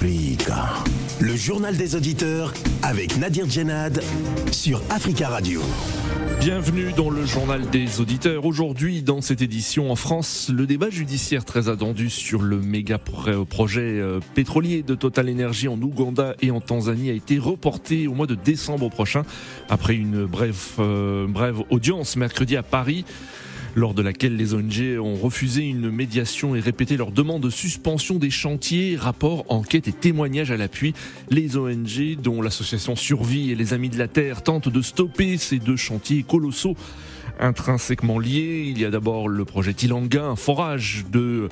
Le journal des auditeurs avec Nadir Djenad sur Africa Radio. Bienvenue dans le journal des auditeurs. Aujourd'hui, dans cette édition en France, le débat judiciaire très attendu sur le méga projet euh, pétrolier de Total Energy en Ouganda et en Tanzanie a été reporté au mois de décembre prochain après une euh, brève audience mercredi à Paris lors de laquelle les ONG ont refusé une médiation et répété leur demande de suspension des chantiers, rapports, enquêtes et témoignages à l'appui. Les ONG, dont l'association Survie et les Amis de la Terre, tentent de stopper ces deux chantiers colossaux intrinsèquement liés. Il y a d'abord le projet Tilanga, un forage de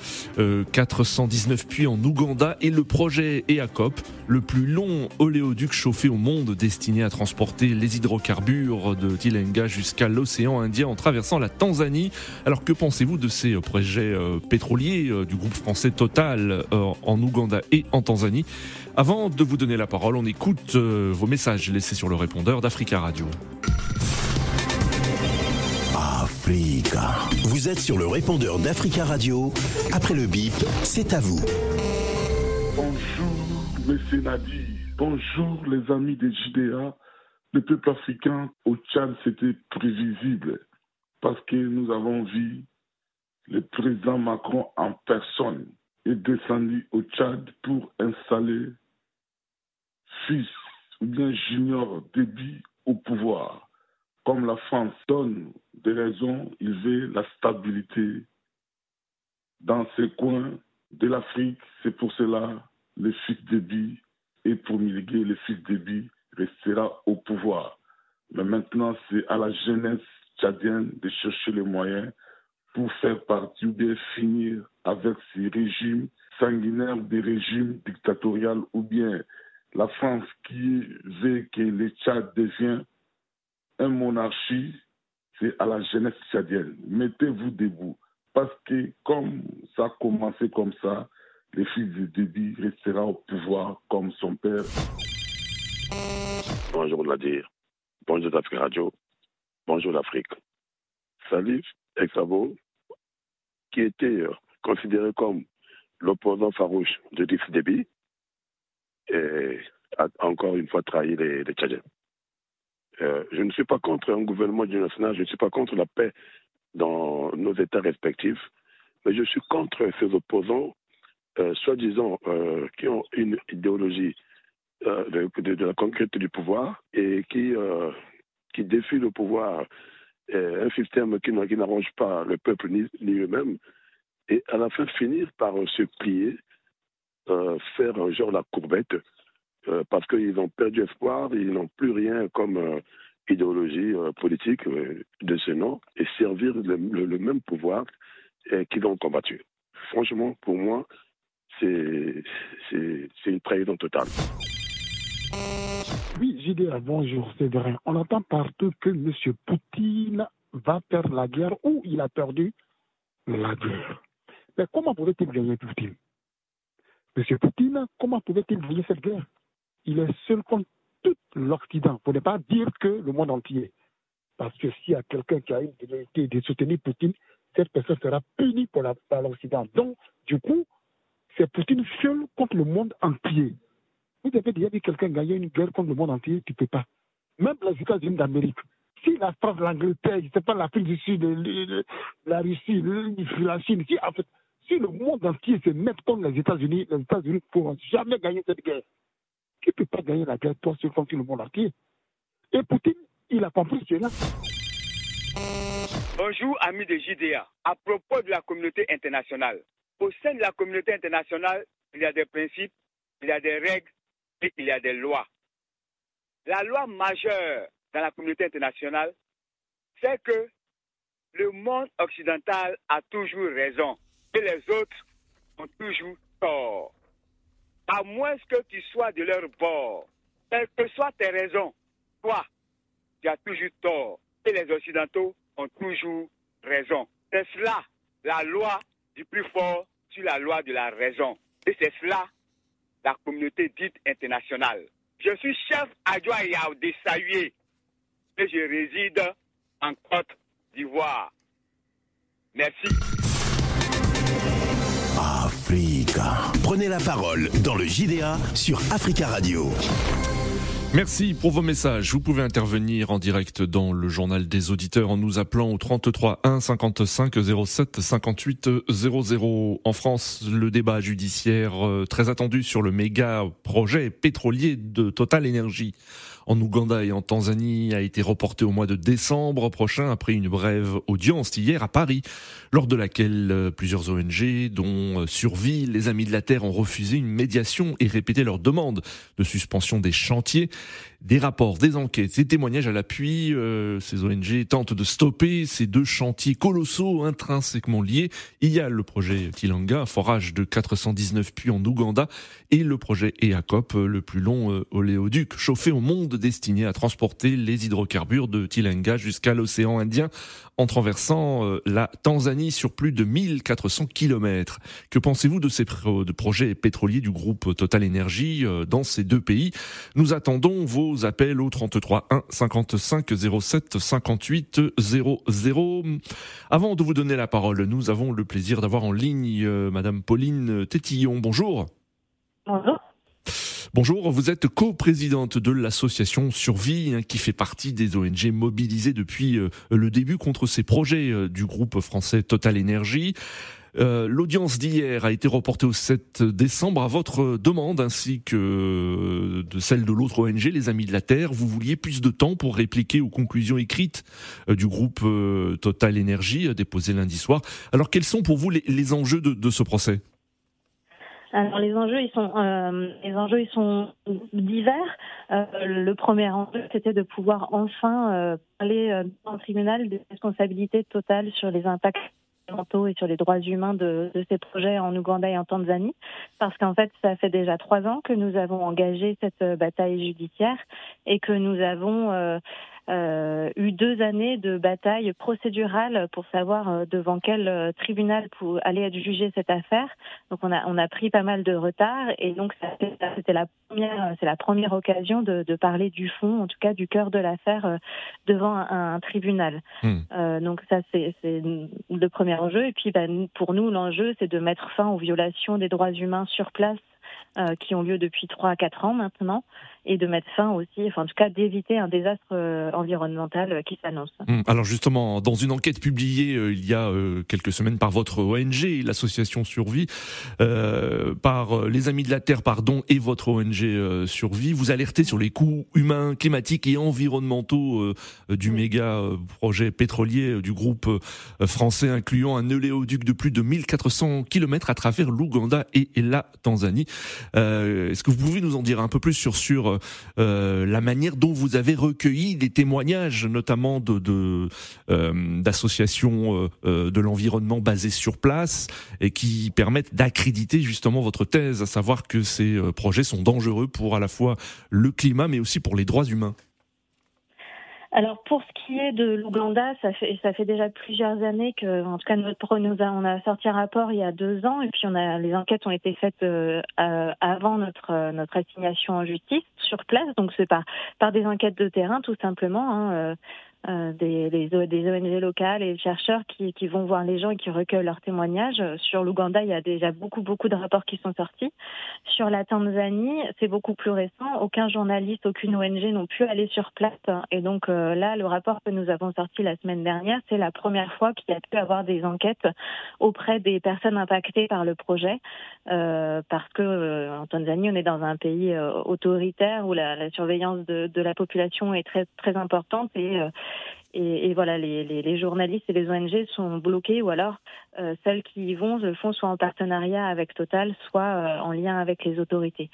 419 euh, puits en Ouganda, et le projet EACOP, le plus long oléoduc chauffé au monde destiné à transporter les hydrocarbures de Tilanga jusqu'à l'océan Indien en traversant la Tanzanie. Alors que pensez-vous de ces projets euh, pétroliers euh, du groupe français Total en Ouganda et en Tanzanie? Avant de vous donner la parole, on écoute vos messages laissés sur le répondeur d'Africa Radio. Vous êtes sur le répondeur d'Africa Radio. Après le bip, c'est à vous. Bonjour, Monsieur Nadi. Bonjour, les amis des JDA. Le peuple africain au Tchad, c'était prévisible parce que nous avons vu le président Macron en personne est descendu au Tchad pour installer fils ou bien junior débit au pouvoir comme la France donne des raisons, il veut la stabilité dans ces coins de l'Afrique. C'est pour cela le fils d'Ebi et pour miliguer le fils d'Ebi restera au pouvoir. Mais maintenant, c'est à la jeunesse tchadienne de chercher les moyens pour faire partie ou bien finir avec ces régimes sanguinaires, des régimes dictatoriaux ou bien la France qui veut que le Tchad devienne un monarchie, c'est à la jeunesse tchadienne. Mettez-vous debout. Parce que comme ça a commencé comme ça, le fils de Déby restera au pouvoir comme son père. Bonjour Nadir. Bonjour l'Afrique Radio. Bonjour l'Afrique. Salif Exabo, qui était euh, considéré comme l'opposant farouche de Déby, a encore une fois trahi les, les Tchadiens. Euh, je ne suis pas contre un gouvernement national, je ne suis pas contre la paix dans nos États respectifs, mais je suis contre ces opposants, euh, soi-disant, euh, qui ont une idéologie de, la conquête du pouvoir et qui, défient le pouvoir, un système qui, n'arrange pas le peuple ni, ni eux-mêmes, et à la fin finir par se plier, faire genre la courbette euh, parce qu'ils ont perdu espoir, ils n'ont plus rien comme euh, idéologie euh, politique de ce nom et servir le, même pouvoir qu'ils ont combattu. Franchement, pour moi, c'est une trahison totale. Oui, JDA, bonjour, c'est vrai. On entend partout que M. Poutine va perdre la guerre ou il a perdu la guerre. Mais comment pouvait-il gagner Poutine? M. Poutine, comment pouvait-il gagner cette guerre? Il est seul contre tout l'Occident, pour ne pas dire que le monde entier. Parce que s'il y a quelqu'un qui a une vérité de soutenir Poutine, cette personne sera punie par l'Occident. Donc, du coup, c'est Poutine seul contre le monde entier. Vous avez déjà vu quelqu'un gagner une guerre contre le monde entier Tu ne peux pas. Même les États-Unis d'Amérique. Si la France, l'Angleterre, je sais pas, l'Afrique du Sud, la Russie, la Chine, si, en fait, si le monde entier se met contre les États-Unis, les États-Unis ne pourront jamais gagner cette guerre qui ne peut pas gagner la guerre, toi, sur le monde entier. Et Poutine, il a compris cela. Bonjour, amis de JDA. À propos de la communauté internationale, au sein de la communauté internationale, il y a des principes, il y a des règles et il y a des lois. La loi majeure dans la communauté internationale, c'est que le monde occidental a toujours raison et les autres ont toujours tort à moins que tu sois de leur bord, quelles que soient tes raisons, toi, tu as toujours tort. Et les Occidentaux ont toujours raison. C'est cela, la loi du plus fort sur la loi de la raison. Et c'est cela, la communauté dite internationale. Je suis chef adjoint de Sahué et je réside en Côte d'Ivoire. Merci. Prenez la parole dans le JDA sur Africa Radio. Merci pour vos messages. Vous pouvez intervenir en direct dans le journal des auditeurs en nous appelant au 33 1 55 07 58 00. En France, le débat judiciaire euh, très attendu sur le méga projet pétrolier de Total Energy en Ouganda et en Tanzanie a été reporté au mois de décembre prochain après une brève audience hier à Paris, lors de laquelle euh, plusieurs ONG, dont euh, Survie, les Amis de la Terre, ont refusé une médiation et répété leur demande de suspension des chantiers. Des rapports, des enquêtes, des témoignages à l'appui, euh, ces ONG tentent de stopper ces deux chantiers colossaux intrinsèquement liés. Il y a le projet Tilanga, forage de 419 puits en Ouganda, et le projet EACOP, le plus long oléoduc chauffé au monde destiné à transporter les hydrocarbures de Tilenga jusqu'à l'océan Indien en traversant euh, la Tanzanie sur plus de 1400 kilomètres. Que pensez-vous de ces projets pétroliers du groupe Total Energy euh, dans ces deux pays? Nous attendons vos appels au 33 1 55 07 58 00. Avant de vous donner la parole, nous avons le plaisir d'avoir en ligne euh, Madame Pauline Tétillon. Bonjour. Bonjour. Bonjour, vous êtes co-présidente de l'association Survie, hein, qui fait partie des ONG mobilisées depuis euh, le début contre ces projets euh, du groupe français Total Energy. Euh, l'audience d'hier a été reportée au 7 décembre à votre demande ainsi que de celle de l'autre ONG, les Amis de la Terre. Vous vouliez plus de temps pour répliquer aux conclusions écrites du groupe Total Energy déposées lundi soir. Alors quels sont pour vous les, enjeux de ce procès? Alors les enjeux, ils sont, euh, les enjeux, ils sont divers. Euh, le premier enjeu, c'était de pouvoir enfin euh, parler euh, en tribunal des responsabilités totales sur les impacts et sur les droits humains de, de, ces projets en Ouganda et en Tanzanie, parce qu'en fait, ça fait déjà trois ans que nous avons engagé cette euh, bataille judiciaire et que nous avons euh, eu deux années de bataille procédurale pour savoir euh, devant quel euh, tribunal pour aller être jugé cette affaire. Donc on a on a pris pas mal de retard et donc c'était la première c'est la première occasion de, de, parler du fond, en tout cas du cœur de l'affaire devant un, tribunal. Hmm. Euh, donc ça c'est le premier enjeu et puis ben, pour nous l'enjeu c'est de mettre fin aux violations des droits humains sur place euh, qui ont lieu depuis 3 à 4 ans maintenant, et de mettre fin aussi, enfin en tout cas d'éviter un désastre euh, environnemental euh, qui s'annonce. Hum, alors justement, dans une enquête publiée il y a quelques semaines par votre ONG, l'association Survie, par les Amis de la Terre, pardon, et votre ONG Survie, vous alertez sur les coûts humains, climatiques et environnementaux du méga projet pétrolier du groupe français incluant un oléoduc de plus de 1400 km à travers l'Ouganda et la Tanzanie. Euh, est-ce que vous pouvez nous en dire un peu plus sur sur euh, la manière dont vous avez recueilli des témoignages, notamment de euh, d'associations de l'environnement basées sur place et qui permettent d'accréditer justement votre thèse, à savoir que ces projets sont dangereux pour à la fois le climat mais aussi pour les droits humains. Alors pour ce qui est de l'Ouganda, ça fait ça fait déjà plusieurs années que, en tout cas, notre nous a, on a sorti un rapport il y a deux ans et puis on a les enquêtes ont été faites euh, avant notre notre assignation en justice sur place, donc c'est par par des enquêtes de terrain tout simplement. Hein, euh, euh, des, des, des, ONG locales et chercheurs qui, qui, vont voir les gens et qui recueillent leurs témoignages. Sur l'Ouganda, il y a déjà beaucoup, beaucoup de rapports qui sont sortis. Sur la Tanzanie, c'est beaucoup plus récent. Aucun journaliste, aucune ONG n'ont pu aller sur place. Et donc euh, là, le rapport que nous avons sorti la semaine dernière, c'est la première fois qu'il y a pu avoir des enquêtes auprès des personnes impactées par le projet. Euh, parce que euh, en Tanzanie, on est dans un pays autoritaire où la, la surveillance de, de, la population est très, très importante et et, et voilà, les, les, les, journalistes et les ONG sont bloqués ou alors euh, celles qui y vont le font soit en partenariat avec Total, soit euh, en lien avec les autorités.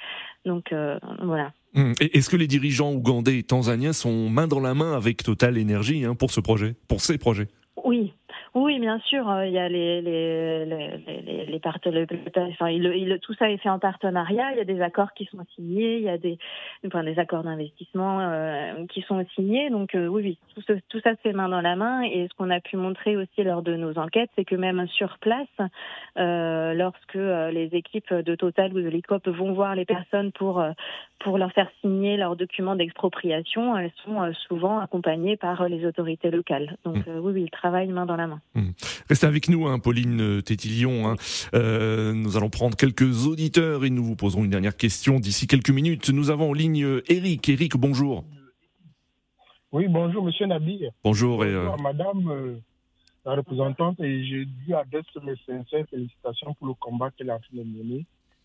Donc euh, voilà. Hum, est-ce que les dirigeants ougandais et tanzaniens sont main dans la main avec Total Énergie hein, pour ce projet, pour ces projets? Oui, oui, bien sûr, euh, il y a les les les les, les enfin, il, il, tout ça est fait en partenariat. Il y a des accords qui sont signés, il y a des enfin, des accords d'investissement euh, qui sont signés. Donc euh, oui, oui, tout, tout ça se fait main dans la main. Et ce qu'on a pu montrer aussi lors de nos enquêtes, c'est que même sur place, euh, lorsque les équipes de Total ou de l'ICOP vont voir les personnes pour pour leur faire signer leurs documents d'expropriation, elles sont souvent accompagnées par les autorités locales. Donc mmh. oui, oui, ils travaillent main dans la main. Hmm. Restez avec nous, hein, Pauline Tétillon. Hein. Euh, nous allons prendre quelques auditeurs et nous vous poserons une dernière question d'ici quelques minutes. Nous avons en ligne Eric. Eric, bonjour. Oui, bonjour, monsieur Nabi. Bonjour. et, madame euh, la représentante, et je dis à mes sincères félicitations pour le combat qu'elle a en train de mener.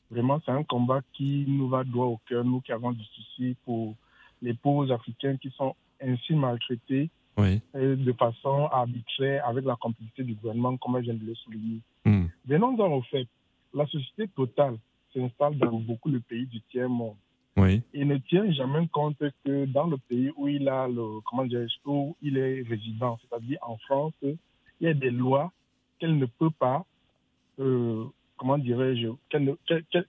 Vraiment, c'est un combat qui nous va droit au cœur, nous qui avons du souci pour les pauvres Africains qui sont ainsi maltraités de façon arbitraire avec la complicité du gouvernement, comme je viens de le souligner. Mm. Venons-en au fait. La société totale s'installe dans beaucoup de pays du tiers-monde. Oui. Il ne tient jamais compte que dans le pays où il a le, comment où il est résident, c'est-à-dire en France, il y a des lois qu'elle ne peut pas, euh, comment dirais-je,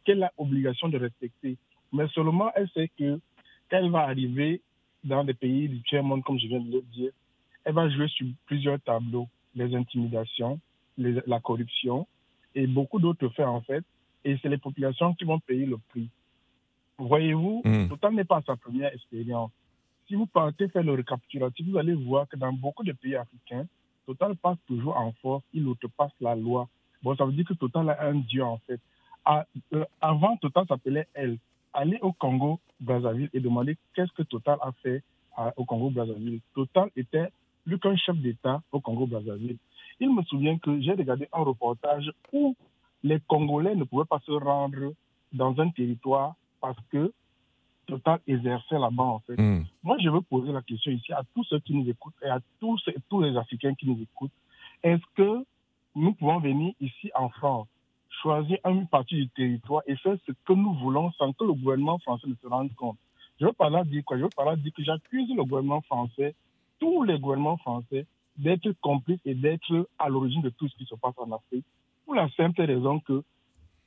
qu'elle a obligation de respecter. Mais seulement elle sait que quand va arriver dans des pays du tiers-monde, comme je viens de le dire, elle va jouer sur plusieurs tableaux, les intimidations, la corruption et beaucoup d'autres faits en fait. Et c'est les populations qui vont payer le prix. Voyez-vous, mm. Total n'est pas sa première expérience. Si vous partez faire le récapitulatif, vous allez voir que dans beaucoup de pays africains, Total passe toujours en force, il outrepasse la loi. Bon, ça veut dire que Total a un dieu en fait. Euh, avant, Total s'appelait elle. Allez au Congo, Brazzaville et demander qu'est-ce que Total a fait au Congo, Brazzaville. Total était plus qu'un chef d'État au Congo, Brazzaville. Il me souvient que j'ai regardé un reportage où les Congolais ne pouvaient pas se rendre dans un territoire parce que Total exerçait là-bas, en fait. Hmm. Moi, je veux poser la question ici à tous ceux qui nous écoutent et à tous, tous les Africains qui nous écoutent. Est-ce que nous pouvons venir ici en France, choisir une partie du territoire et faire ce que nous voulons sans que le gouvernement français ne se rende compte? Je veux pas là dire quoi Je veux pas là dire que j'accuse le gouvernement français, tous les gouvernements français, d'être complices et d'être à l'origine de tout ce qui se passe en Afrique, pour la simple raison que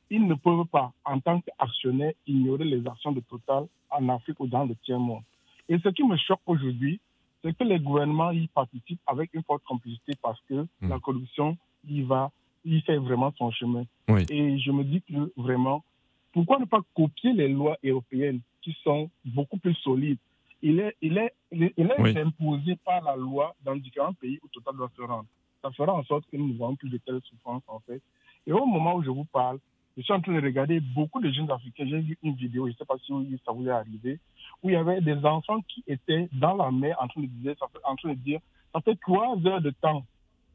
ils ne peuvent pas, en tant qu'actionnaires, ignorer les actions de Total en Afrique ou dans le tiers-monde. Et ce qui me choque aujourd'hui, c'est que les gouvernements y participent avec une forte complicité parce que hmm. la corruption y va, y fait vraiment son chemin. Et je me dis que vraiment, pourquoi ne pas copier les lois européennes qui sont beaucoup plus solides Il est, il est, il est, imposé par la loi dans différents pays où Total doit se rendre. Ça fera en sorte que nous ne voyons plus de telles souffrances en fait. Et au moment où je vous parle, je suis en train de regarder beaucoup de jeunes Africains. J'ai vu une vidéo, je ne sais pas si ça vous est arrivé, où il y avait des enfants qui étaient dans la mer en train de dire, en train de dire, ça fait trois heures de temps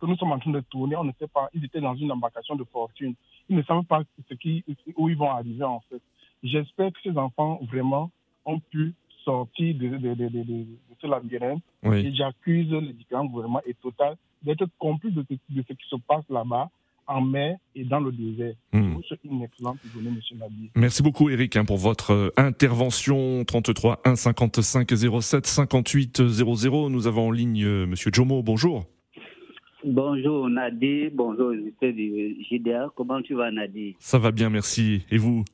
que nous sommes en train de tourner, on ne sait pas, ils étaient dans une embarcation de fortune. Ils ne savent pas ce qui, où ils vont arriver en fait. J'espère que ces enfants vraiment ont pu sortir de, de, de, de ce labyrinthe et j'accuse les différents gouvernements et Total d'être complices de, ce qui se passe là-bas en mer et dans le désert. Hmm. Une excellente journée, M. Nabi. Merci beaucoup, Eric, hein, pour votre euh, intervention. 33 1 55 07 58 00. Nous avons en ligne euh, M. Jomo. Bonjour. Bonjour, Nadi. Bonjour, du JDA. Comment tu vas, Nadi Ça va bien, merci. Et vous?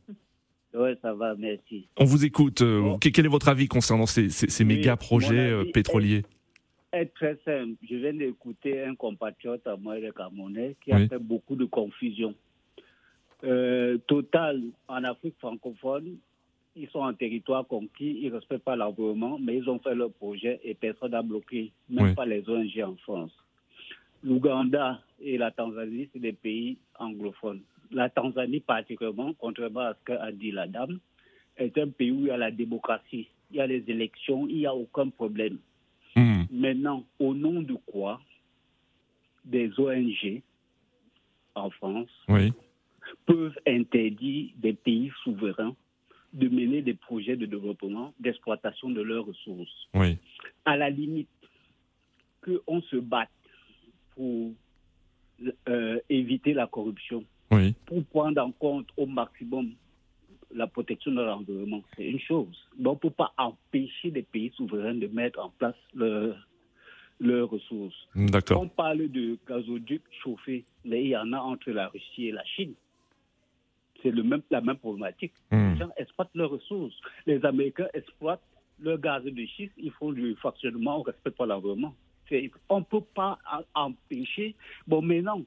Oui, ça va, merci. On vous écoute. Euh, quel est votre avis concernant ces, ces, méga projets pétroliers être très simple. Je viens d'écouter un compatriote à moi, le Camerounais, qui a fait beaucoup de confusion. Euh, Total, en Afrique francophone, ils sont en territoire conquis, ils ne respectent pas l'environnement, mais ils ont fait leur projet et personne n'a bloqué, même pas les ONG en France. L'Ouganda et la Tanzanie, c'est des pays anglophones. La Tanzanie, particulièrement, contrairement à ce qu'a dit la dame, est un pays où il y a la démocratie, il y a les élections, il n'y a aucun problème. Hmm. Maintenant, au nom de quoi des ONG en France peuvent interdire des pays souverains de mener des projets de développement, d'exploitation de leurs ressources? À la limite, qu'on se batte pour euh, éviter la corruption, pour prendre en compte au maximum la protection de l'environnement, c'est une chose. Donc, on ne peut pas empêcher les pays souverains de mettre en place leurs ressources. On parle de gazoduc chauffé, mais il y en a entre la Russie et la Chine. C'est même, la même problématique. Hmm. Les gens exploitent leurs ressources. Les Américains exploitent leur gaz de schiste, ils font du fonctionnement, on ne respecte pas l'environnement. On ne peut pas empêcher. Bon, maintenant,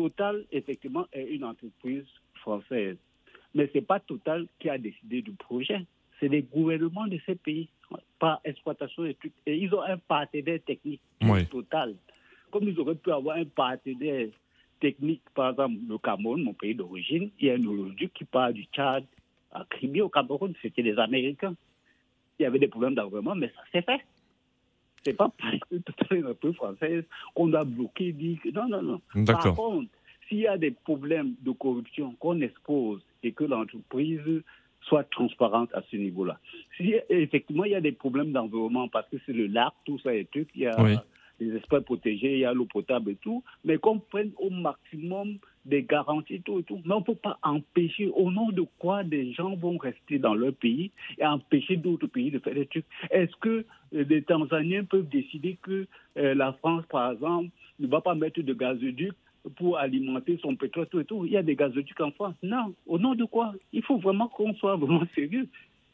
Total, effectivement, est une entreprise française. Mais ce n'est pas Total qui a décidé du projet. C'est les gouvernements de ces pays, par exploitation des trucs. Et ils ont un partenaire technique, Total. comme ils auraient pu avoir un partenaire technique, par exemple le Cameroun, mon pays d'origine, il y a un oléoduc qui part du Tchad à Crimée au Cameroun, c'était les Américains. Il y avait des problèmes d'armement, mais ça s'est fait. C'est pas parce que toute l'entreprise française qu'on doit bloquer, dire que non, non, non. Par contre, s'il y a des problèmes de corruption qu'on expose et que l'entreprise soit transparente à ce niveau-là. Si effectivement il y a des problèmes d'environnement parce que c'est le lac, tout ça et tout, il y a les espaces protégés, il y a l'eau potable et tout, mais qu'on prenne au maximum des garanties, tout et tout. Mais on ne peut pas empêcher, au nom de quoi des gens vont rester dans leur pays et empêcher d'autres pays de faire des trucs. Est-ce que euh, les Tanzaniens peuvent décider que euh, la France, par exemple, ne va pas mettre de gazoduc pour alimenter son pétrole, tout et tout? Il y a des gazoducs en France. Non. Au nom de quoi? Il faut vraiment qu'on soit vraiment sérieux.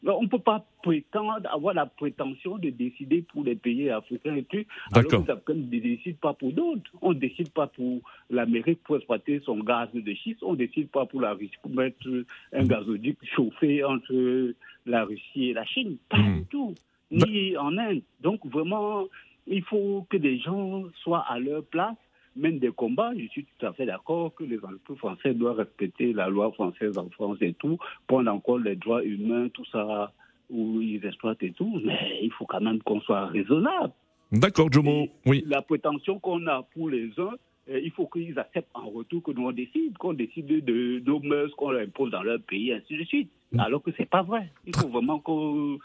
On ne peut pas prétendre avoir la prétention de décider pour les pays africains et tout, alors que les Africains ne décident pas pour d'autres. On ne décide pas pour l'Amérique pour exploiter son gaz de schiste, on ne décide pas pour la Russie pour mettre un gazoduc chauffé entre la Russie et la Chine. Pas hmm. du tout. Ni en Inde. Donc vraiment, il faut que des gens soient à leur place mènent des combats, je suis tout à fait d'accord que les entreprises françaises doivent respecter la loi française en France et tout, prendre encore les droits humains, tout ça, où ils exploitent et tout, mais il faut quand même qu'on soit raisonnable. D'accord, Jomo. Oui. La prétention qu'on a pour les uns, euh, il faut qu'ils acceptent en retour que nous on décide, qu'on décide de nos mœurs qu'on leur impose dans leur pays, ainsi de suite. Mm. Alors que c'est pas vrai. Il faut vraiment qu'on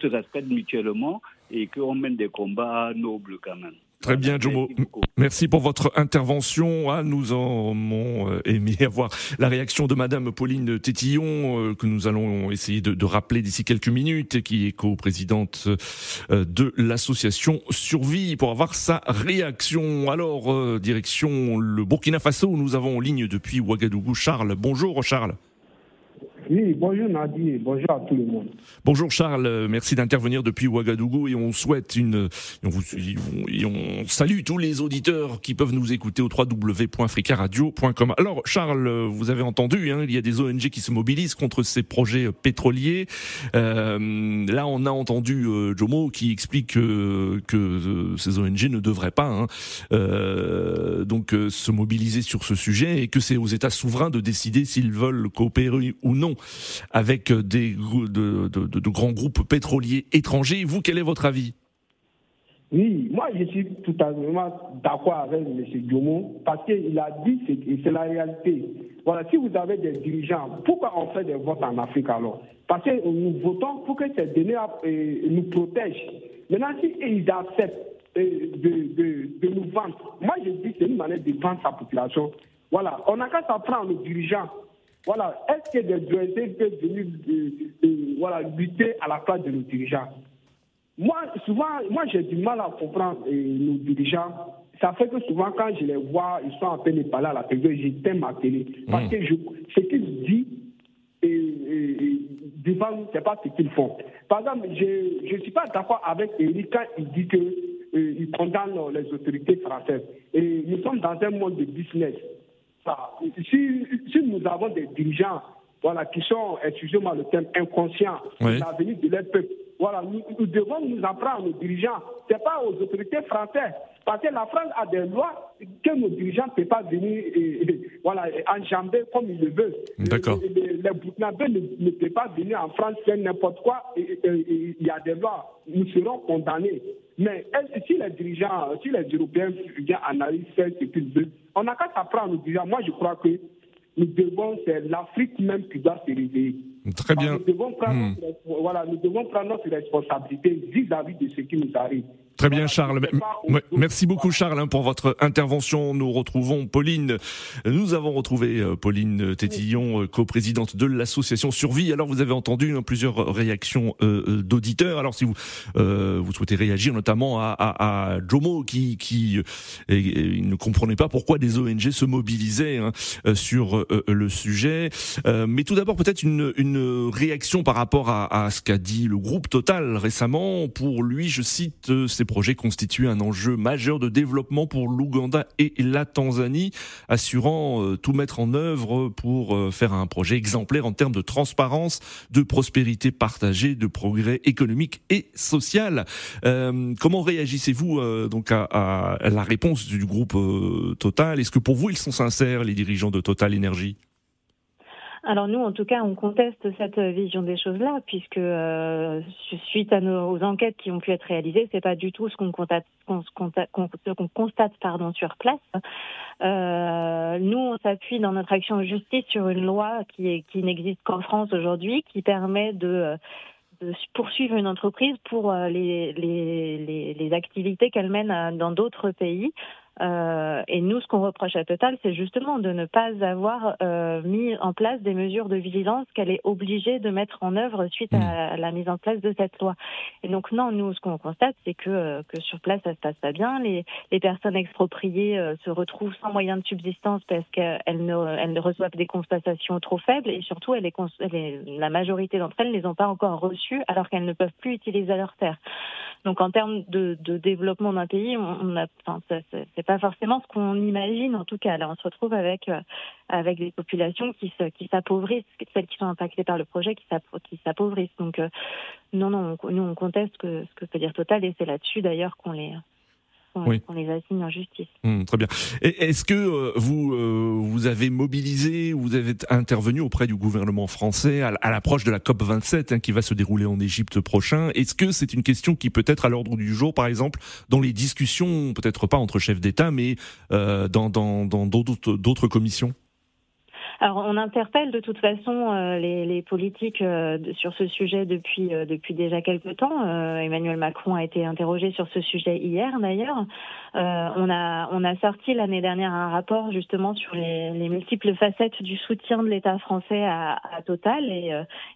se respecte mutuellement et qu'on mène des combats nobles quand même. Très bien, Jomo. Merci pour votre intervention. Ah, nous avons euh, aimé avoir la réaction de Madame Pauline Tétillon, euh, que nous allons essayer de, rappeler d'ici quelques minutes, qui est co-présidente euh, de l'association Survie, pour avoir sa réaction. Alors, direction le Burkina Faso, nous avons en ligne depuis Ouagadougou Charles. Bonjour Charles. Oui, bonjour Nadir, bonjour à tout le monde. Bonjour Charles, merci d'intervenir depuis Ouagadougou et on souhaite une, on, vous, on salue tous les auditeurs qui peuvent nous écouter au www.fricaradio.com. Alors Charles, vous avez entendu, hein, il y a des ONG qui se mobilisent contre ces projets pétroliers. Euh, là, on a entendu euh, Jomo qui explique que, que euh, ces ONG ne devraient pas hein, euh, donc euh, se mobiliser sur ce sujet et que c'est aux États souverains de décider s'ils veulent coopérer ou non avec des, de, grands groupes pétroliers étrangers. Vous, quel est votre avis? Oui, moi je suis totalement d'accord avec M. Guillaume parce qu'il a dit que c'est la réalité. Voilà, si vous avez des dirigeants, pourquoi on fait des votes en Afrique alors? Parce que nous votons pour que ces données euh, nous protègent. Maintenant, si ils acceptent euh, de, de, nous vendre, moi je dis que c'est une manière de vendre sa population. Voilà, on n'a qu'à s'apprendre aux dirigeants voilà, est-ce que des ONG peuvent venir euh, euh, voilà, lutter à la place de nos dirigeants? Moi, souvent, moi j'ai du mal à comprendre euh, nos dirigeants. Ça fait que souvent, quand je les vois, ils sont en train de parler à la télé, j'éteins ma télé. Parce mmh. que je, ce qu'ils disent, devant nous, ce n'est pas ce qu'ils font. Par exemple, je ne suis pas d'accord avec Eric quand il dit qu'il condamne les autorités françaises. Et nous sommes dans un monde de business. Si, si nous avons des dirigeants voilà, qui sont, excusez-moi le terme, inconscients de l'avenir de leur peuple, voilà, nous, devons nous apprendre, nos dirigeants. Ce n'est pas aux autorités françaises. Parce que la France a des lois que nos dirigeants ne peuvent pas venir et, voilà, enjamber comme ils le veulent. D'accord. Les, les, ne, peuvent pas venir en France faire n'importe quoi. Il y a des lois. Nous serons condamnés. Mais si les dirigeants, si les Européens viennent analyser ce qu'ils veulent, on n'a qu'à s'apprendre aux dirigeants. Moi, je crois que nous devons, c'est l'Afrique même qui doit se réveiller. Très bien. Nous devons prendre, hmm. voilà, nous devons prendre notre responsabilité vis-à-vis de ce qui nous arrive. Très bien, Charles. Merci beaucoup, Charles, hein, pour votre intervention. Nous retrouvons Pauline. Nous avons retrouvé euh, Pauline Tétillon, euh, coprésidente de l'association Survie. Alors, vous avez entendu hein, plusieurs réactions euh, d'auditeurs. Alors, si vous vous souhaitez réagir, notamment à, à, Jomo, qui, qui ne comprenait pas pourquoi des ONG se mobilisaient hein, sur le sujet. mais tout d'abord, peut-être une, une réaction par rapport à, à ce qu'a dit le groupe Total récemment. Pour lui, je cite, c'est projets constituent un enjeu majeur de développement pour l'Ouganda et la Tanzanie, assurant euh, tout mettre en œuvre pour euh, faire un projet exemplaire en termes de transparence, de prospérité partagée, de progrès économique et social. Euh, comment réagissez-vous donc à, à, la réponse du groupe Total? Est-ce que pour vous ils sont sincères, les dirigeants de Total Énergie? Alors nous, en tout cas, on conteste cette vision des choses-là, puisque euh, suite à nos aux enquêtes qui ont pu être réalisées, c'est pas du tout ce qu'on constate, qu'on, constate pardon, sur place. Euh, nous, on s'appuie dans notre action en justice sur une loi qui, qui n'existe qu'en France aujourd'hui, qui permet de de poursuivre une entreprise pour euh, les, les, les, les activités qu'elle mène dans d'autres pays. Euh, et nous, ce qu'on reproche à Total, c'est justement de ne pas avoir euh, mis en place des mesures de vigilance qu'elle est obligée de mettre en œuvre suite à, mmh. la mise en place de cette loi. Et donc non, nous, ce qu'on constate, c'est que, euh, que sur place, ça se passe pas bien. Les, les personnes expropriées euh, se retrouvent sans moyen de subsistance parce qu'elles ne, elles reçoivent des compensations trop faibles et surtout, elle est, la majorité d'entre elles ne les ont pas encore reçues alors qu'elles ne peuvent plus utiliser leurs terres. Donc en termes de, de développement d'un pays, on a, enfin, c'est pas forcément ce qu'on imagine en tout cas. Là, on se retrouve avec euh, avec des populations qui qui s'appauvrissent, celles qui sont impactées par le projet qui s'appauvrissent. Donc euh, non, non, nous on conteste que, ce que peut dire Total et c'est là-dessus d'ailleurs qu'on les qu'on les assigne en justice. Hum, très bien. Est-ce que euh, vous euh, vous avez mobilisé, vous avez intervenu auprès du gouvernement français à, l'approche de la COP 27 hein, qui va se dérouler en Égypte prochain? Est-ce que c'est une question qui peut être à l'ordre du jour, par exemple, dans les discussions, peut-être pas entre chefs d'État, mais euh, dans d'autres commissions? Alors, on interpelle de toute façon euh, les, les, politiques euh, sur ce sujet depuis euh, depuis déjà quelques temps. Emmanuel Macron a été interrogé sur ce sujet hier, d'ailleurs. on a on a sorti l'année dernière un rapport justement sur les, les multiples facettes du soutien de l'État français à, à, Total, et,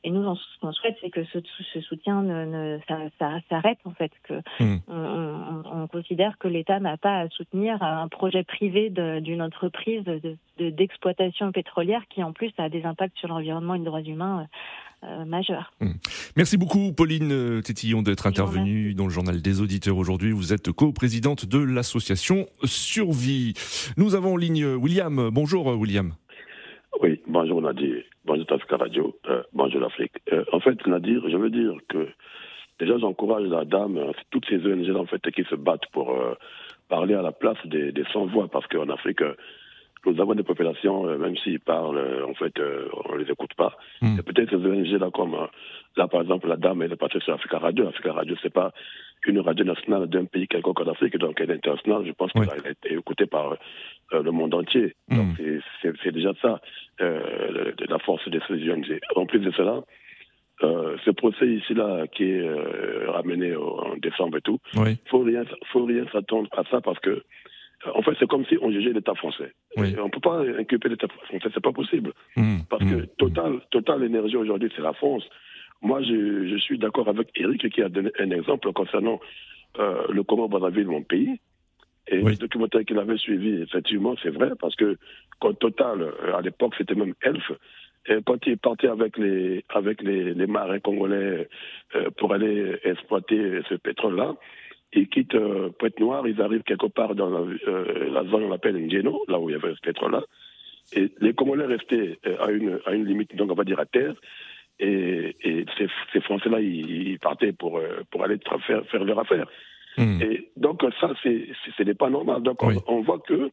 et nous, ce qu'on souhaite, c'est que ce, ce soutien ne, ne ça, ça s'arrête en fait, que mmh. on, on, on, considère que l'État n'a pas à soutenir un projet privé d'une entreprise d'exploitation de, pétrolière qui en plus a des impacts sur l'environnement et les droits humains euh, euh, majeurs. Mmh. Merci beaucoup Pauline euh, Tétillon d'être intervenue dans le journal des auditeurs aujourd'hui. Vous êtes co-présidente de l'association Survie. Nous avons en ligne William. Bonjour William. Oui, bonjour Nadir, bonjour Tafka Radio, bonjour l'Afrique. en fait Nadir, je veux dire que déjà j'encourage la dame, toutes ces ONG en fait qui se battent pour parler à la place des, des sans-voix parce qu'en Afrique nous avons des populations, euh, même s'ils parlent, euh, en fait, euh, on les écoute pas. Hmm. peut-être ces ONG là, comme là, par exemple, la dame, elle est partie sur Africa Radio. Africa Radio, c'est pas une radio nationale d'un pays quelconque en Afrique, donc elle est internationale. Je pense qu'elle a été écoutée par le monde entier. Hmm. Donc c'est déjà ça, la force de ces ONG. En plus de cela, ce procès ici-là qui est ramené en décembre et tout, il faut rien, faut rien s'attendre à ça parce que en fait, c'est comme si on jugeait l'État français. On ne peut pas inculper l'État français, c'est pas possible. Mmh. Parce que mmh. Total, Total Énergie aujourd'hui, c'est la France. Moi, je, je suis d'accord avec Eric qui a donné un exemple concernant euh, le Congo Brazzaville, mon pays. Et le documentaire qu'il avait suivi, effectivement, c'est vrai, parce que quand Total, euh, à l'époque, c'était même Elf, et quand il partait avec les, avec les, les marins congolais euh, pour aller exploiter ce pétrole-là, ils quittent euh, Pointe-Noire, ils arrivent quelque part dans la, euh, la zone qu'on appelle Ngeno, là où il y avait ce pétrole-là. Et les Congolais restaient euh, à, une, à une limite, donc on va dire à terre. Et, et ces, ces Français-là, ils, partaient pour, euh, pour aller faire, faire leur affaire. Hmm. Et donc ça, c'est, ce n'est pas normal. Donc on, voit que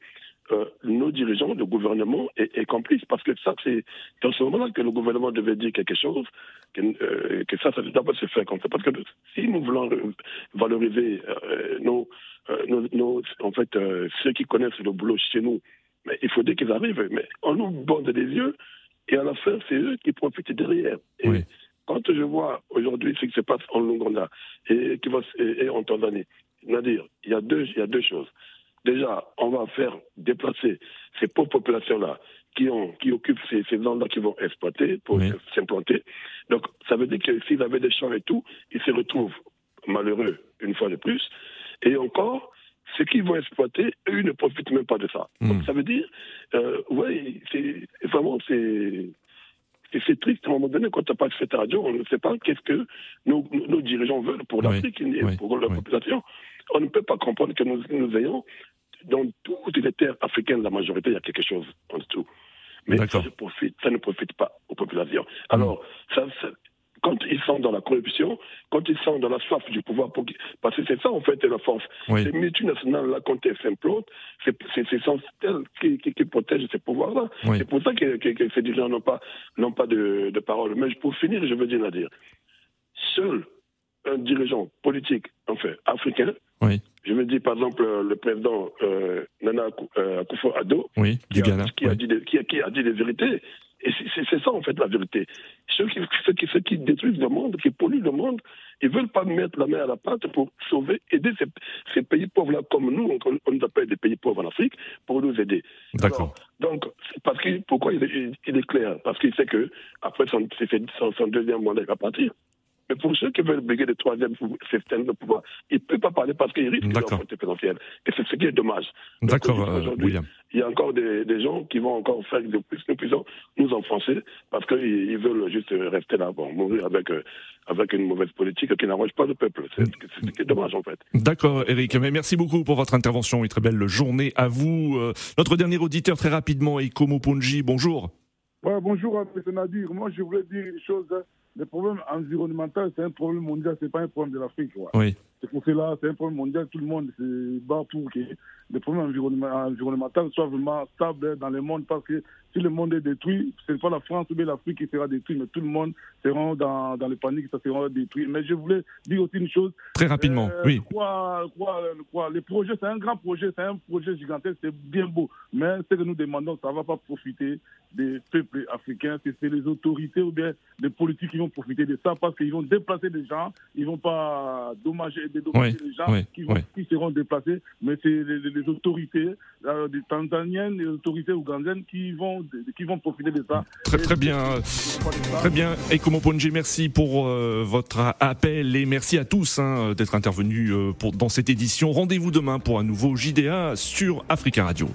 euh, nos dirigeants, le gouvernement est, est, complice parce que ça, c'est dans ce moment-là que le gouvernement devait dire quelque chose, que, euh, que ça, ça doit se faire comme ça. Parce que si nous voulons valoriser euh, nos, euh, nos, nos, en fait, ceux qui connaissent le boulot chez nous, mais il faut dire qu'ils arrivent. Mais on nous bande les yeux et à la fin, c'est eux qui profitent derrière. Et quand je vois aujourd'hui ce qui se passe en Longanda et, en Tanzanie, c'est-à-dire, il y a deux, il y a deux choses déjà, on va faire déplacer ces pauvres populations-là qui, ont, qui occupent ces, ces là qui vont exploiter pour s'implanter. Donc, ça veut dire que s'ils avaient des champs et tout, ils se retrouvent malheureux une fois de plus. Et encore, ceux qui vont exploiter, eux, ne profitent même pas de ça. Hmm. Donc, ça veut dire, euh, oui, c'est vraiment, c'est. C'est triste à un moment donné, quand on pas fait radio, on ne sait pas qu'est-ce que nos, nos, dirigeants veulent pour l'Afrique et pour la population. On ne peut pas comprendre que nous, nous ayons, dans toutes les terres africaines, la majorité, il y a quelque chose en dessous. Mais ça, profite, ça ne profite pas aux populations. Alors, ça, quand ils sont dans la corruption, quand ils sont dans la soif du pouvoir, pour... parce que c'est ça en fait la force. Ces multinationales-là, quand elles s'implantent, c'est elles qui, qui, qui, protègent ces pouvoirs-là. C'est pour ça que, ces dirigeants n'ont pas, pas de, de, parole. Mais pour finir, je veux dire à dire, seul un dirigeant politique, enfin africain, je veux dire par exemple le président euh, Nana euh, Akufo-Addo, qui, qui, a dit qui, qui a dit les vérités. Et c'est ça, en fait, la vérité. Ceux qui, ceux, qui, ceux qui, détruisent le monde, qui polluent le monde, ils ne veulent pas mettre la main à la pâte pour sauver, aider ces, ces pays pauvres-là, comme nous, on, on, nous appelle des pays pauvres en Afrique, pour nous aider. D'accord. Donc, parce que, pourquoi il est, il est clair? Parce qu'il sait que après son, son, son deuxième mandat, il va partir. Mais pour ceux qui veulent briguer le troisième système de pouvoir, ils ne peuvent pas parler parce qu'ils risquent de voter présidentielle. Et c'est ce qui est dommage. D'accord, euh, William. Il y a encore des, des, gens qui vont encore faire de plus nous puissons nous enfoncer parce qu'ils veulent juste rester là, bon, mourir avec, euh, avec une mauvaise politique qui n'arrange pas le peuple. C'est ce qui est dommage en fait. D'accord, Eric. Mais merci beaucoup pour votre intervention et très belle journée à vous. Euh, notre dernier auditeur, très rapidement, Ikomo Ponji, bonjour. Ouais, bonjour, M. Nadir. Moi, je voulais dire une chose. Le problème environnemental, c'est un problème mondial, c'est pas un problème de l'Afrique. Oui. C'est pour cela, c'est un problème mondial, tout le monde se bat pour que le problème environnemental soit vraiment stable dans le monde, parce que si le monde est détruit, ce n'est pas la France ou l'Afrique qui sera détruite, mais tout le monde sera dans, dans le panique, ça sera détruit. Mais je voulais dire aussi une chose. Très rapidement, euh, oui. Quoi, quoi, quoi, les projets, c'est un grand projet, c'est un projet gigantesque, c'est bien beau, mais ce que nous demandons, ça ne va pas profiter des peuples africains, c'est les autorités ou bien les politiques qui vont profiter de ça, parce qu'ils vont déplacer des gens, ils ne vont pas dommager dédommager les gens qui, vont, qui, seront déplacés, mais c'est les, autorités euh, des Tanzaniennes, les autorités ougandiennes qui vont, qui vont profiter de ça. Très, très bien. Très bien. Et comme Ponji, merci pour euh, votre appel et merci à tous hein, d'être intervenus euh, pour, dans cette édition. Rendez-vous demain pour un nouveau JDA sur Africa Radio.